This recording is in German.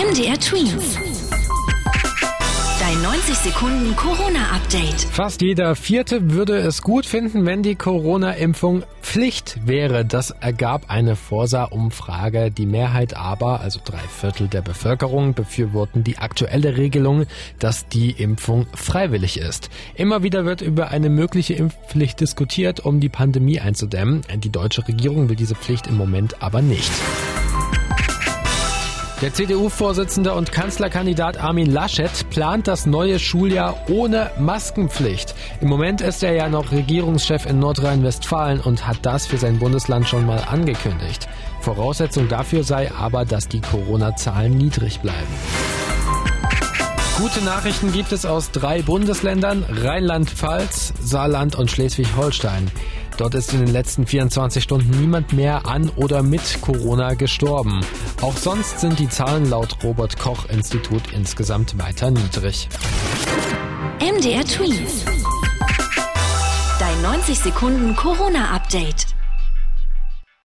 MDR Twins. Dein 90 Sekunden Corona-Update. Fast jeder Vierte würde es gut finden, wenn die Corona-Impfung Pflicht wäre. Das ergab eine Forsa-Umfrage. Die Mehrheit aber, also drei Viertel der Bevölkerung, befürworten die aktuelle Regelung, dass die Impfung freiwillig ist. Immer wieder wird über eine mögliche Impfpflicht diskutiert, um die Pandemie einzudämmen. Die deutsche Regierung will diese Pflicht im Moment aber nicht. Der CDU-Vorsitzende und Kanzlerkandidat Armin Laschet plant das neue Schuljahr ohne Maskenpflicht. Im Moment ist er ja noch Regierungschef in Nordrhein-Westfalen und hat das für sein Bundesland schon mal angekündigt. Voraussetzung dafür sei aber, dass die Corona-Zahlen niedrig bleiben. Gute Nachrichten gibt es aus drei Bundesländern, Rheinland-Pfalz, Saarland und Schleswig-Holstein. Dort ist in den letzten 24 Stunden niemand mehr an oder mit Corona gestorben. Auch sonst sind die Zahlen laut Robert Koch Institut insgesamt weiter niedrig. MDR Tweet. Dein 90 Sekunden Corona-Update.